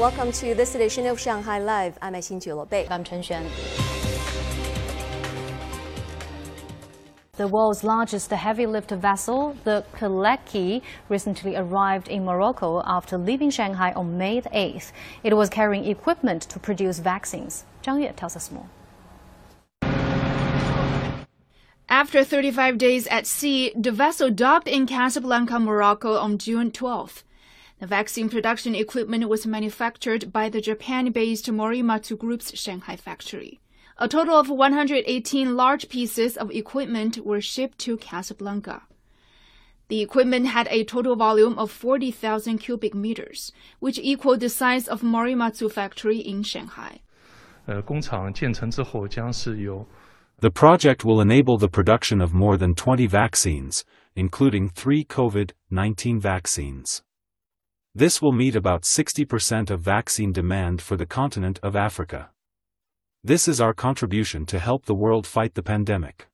Welcome to this edition of Shanghai Live. I'm Xin Bei. I'm Chen Xuan. The world's largest heavy lift vessel, the Pilecki, recently arrived in Morocco after leaving Shanghai on May 8th. It was carrying equipment to produce vaccines. Zhang Yue tells us more. After 35 days at sea, the vessel docked in Casablanca, Morocco on June 12th. The vaccine production equipment was manufactured by the Japan-based Morimatsu Group's Shanghai factory. A total of 118 large pieces of equipment were shipped to Casablanca. The equipment had a total volume of 40,000 cubic meters, which equaled the size of Morimatsu factory in Shanghai. Uh, the project will enable the production of more than 20 vaccines, including three COVID-19 vaccines. This will meet about 60% of vaccine demand for the continent of Africa. This is our contribution to help the world fight the pandemic.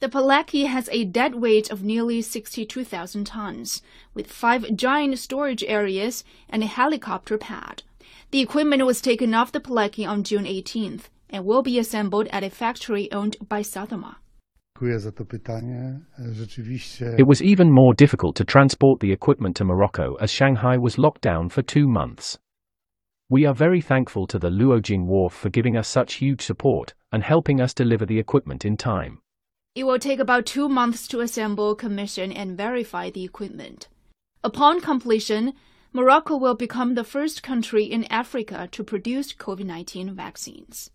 The Pilecki has a dead weight of nearly 62,000 tons, with five giant storage areas and a helicopter pad. The equipment was taken off the Pilecki on June 18th and will be assembled at a factory owned by Sothema. It was even more difficult to transport the equipment to Morocco as Shanghai was locked down for two months. We are very thankful to the Luojing Wharf for giving us such huge support and helping us deliver the equipment in time. It will take about two months to assemble, commission, and verify the equipment. Upon completion, Morocco will become the first country in Africa to produce COVID 19 vaccines.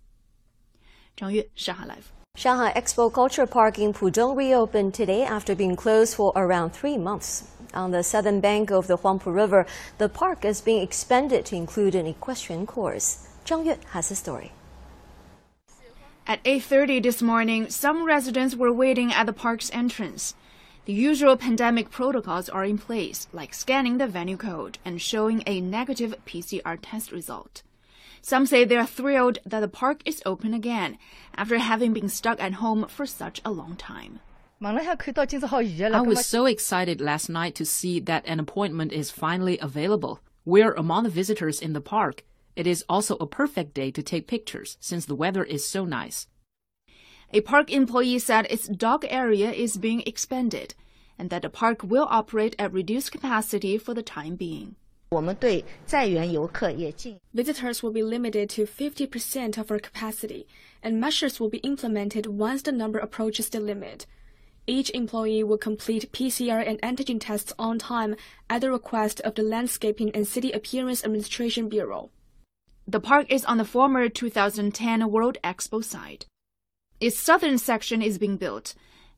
张悦，上海 Live。Shanghai Expo Culture Park in Pudong reopened today after being closed for around three months. On the southern bank of the Huangpu River, the park is being expanded to include an equestrian course. Zhang Yue has the story. At 8:30 this morning, some residents were waiting at the park's entrance. The usual pandemic protocols are in place, like scanning the venue code and showing a negative PCR test result. Some say they are thrilled that the park is open again after having been stuck at home for such a long time. I was so excited last night to see that an appointment is finally available. We're among the visitors in the park. It is also a perfect day to take pictures since the weather is so nice. A park employee said its dog area is being expanded and that the park will operate at reduced capacity for the time being. Visitors will be limited to 50% of our capacity, and measures will be implemented once the number approaches the limit. Each employee will complete PCR and antigen tests on time at the request of the Landscaping and City Appearance Administration Bureau. The park is on the former 2010 World Expo site. Its southern section is being built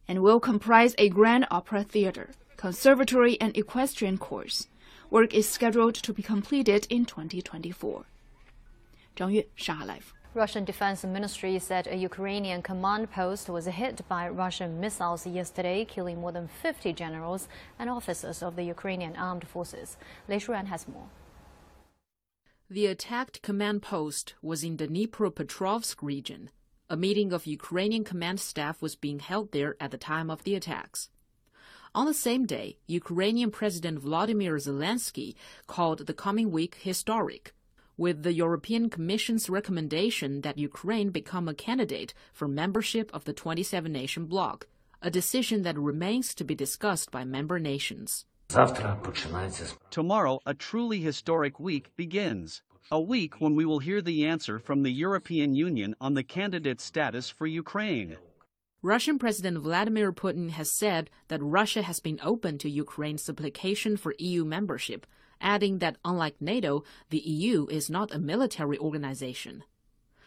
and will comprise a grand opera theater, conservatory, and equestrian course. Work is scheduled to be completed in 2024. Zhang Yue, Shanghai Live. Russian Defense Ministry said a Ukrainian command post was hit by Russian missiles yesterday, killing more than 50 generals and officers of the Ukrainian armed forces. Lei Shuran has more. The attacked command post was in the Dnipropetrovsk region. A meeting of Ukrainian command staff was being held there at the time of the attacks. On the same day, Ukrainian President Vladimir Zelensky called the coming week historic, with the European Commission's recommendation that Ukraine become a candidate for membership of the 27 nation bloc, a decision that remains to be discussed by member nations. Tomorrow, a truly historic week begins. A week when we will hear the answer from the European Union on the candidate status for Ukraine. Russian President Vladimir Putin has said that Russia has been open to Ukraine's application for EU membership, adding that unlike NATO, the EU is not a military organization.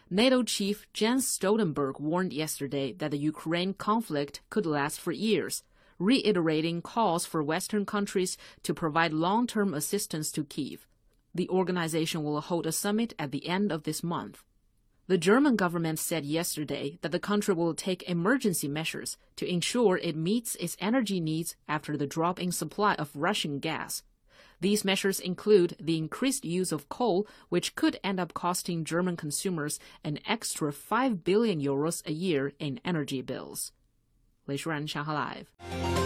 NATO chief Jens Stoltenberg warned yesterday that the Ukraine conflict could last for years, reiterating calls for Western countries to provide long term assistance to Kiev. The organization will hold a summit at the end of this month. The German government said yesterday that the country will take emergency measures to ensure it meets its energy needs after the drop in supply of Russian gas. These measures include the increased use of coal, which could end up costing German consumers an extra 5 billion euros a year in energy bills. 雷舒然，上海 Live。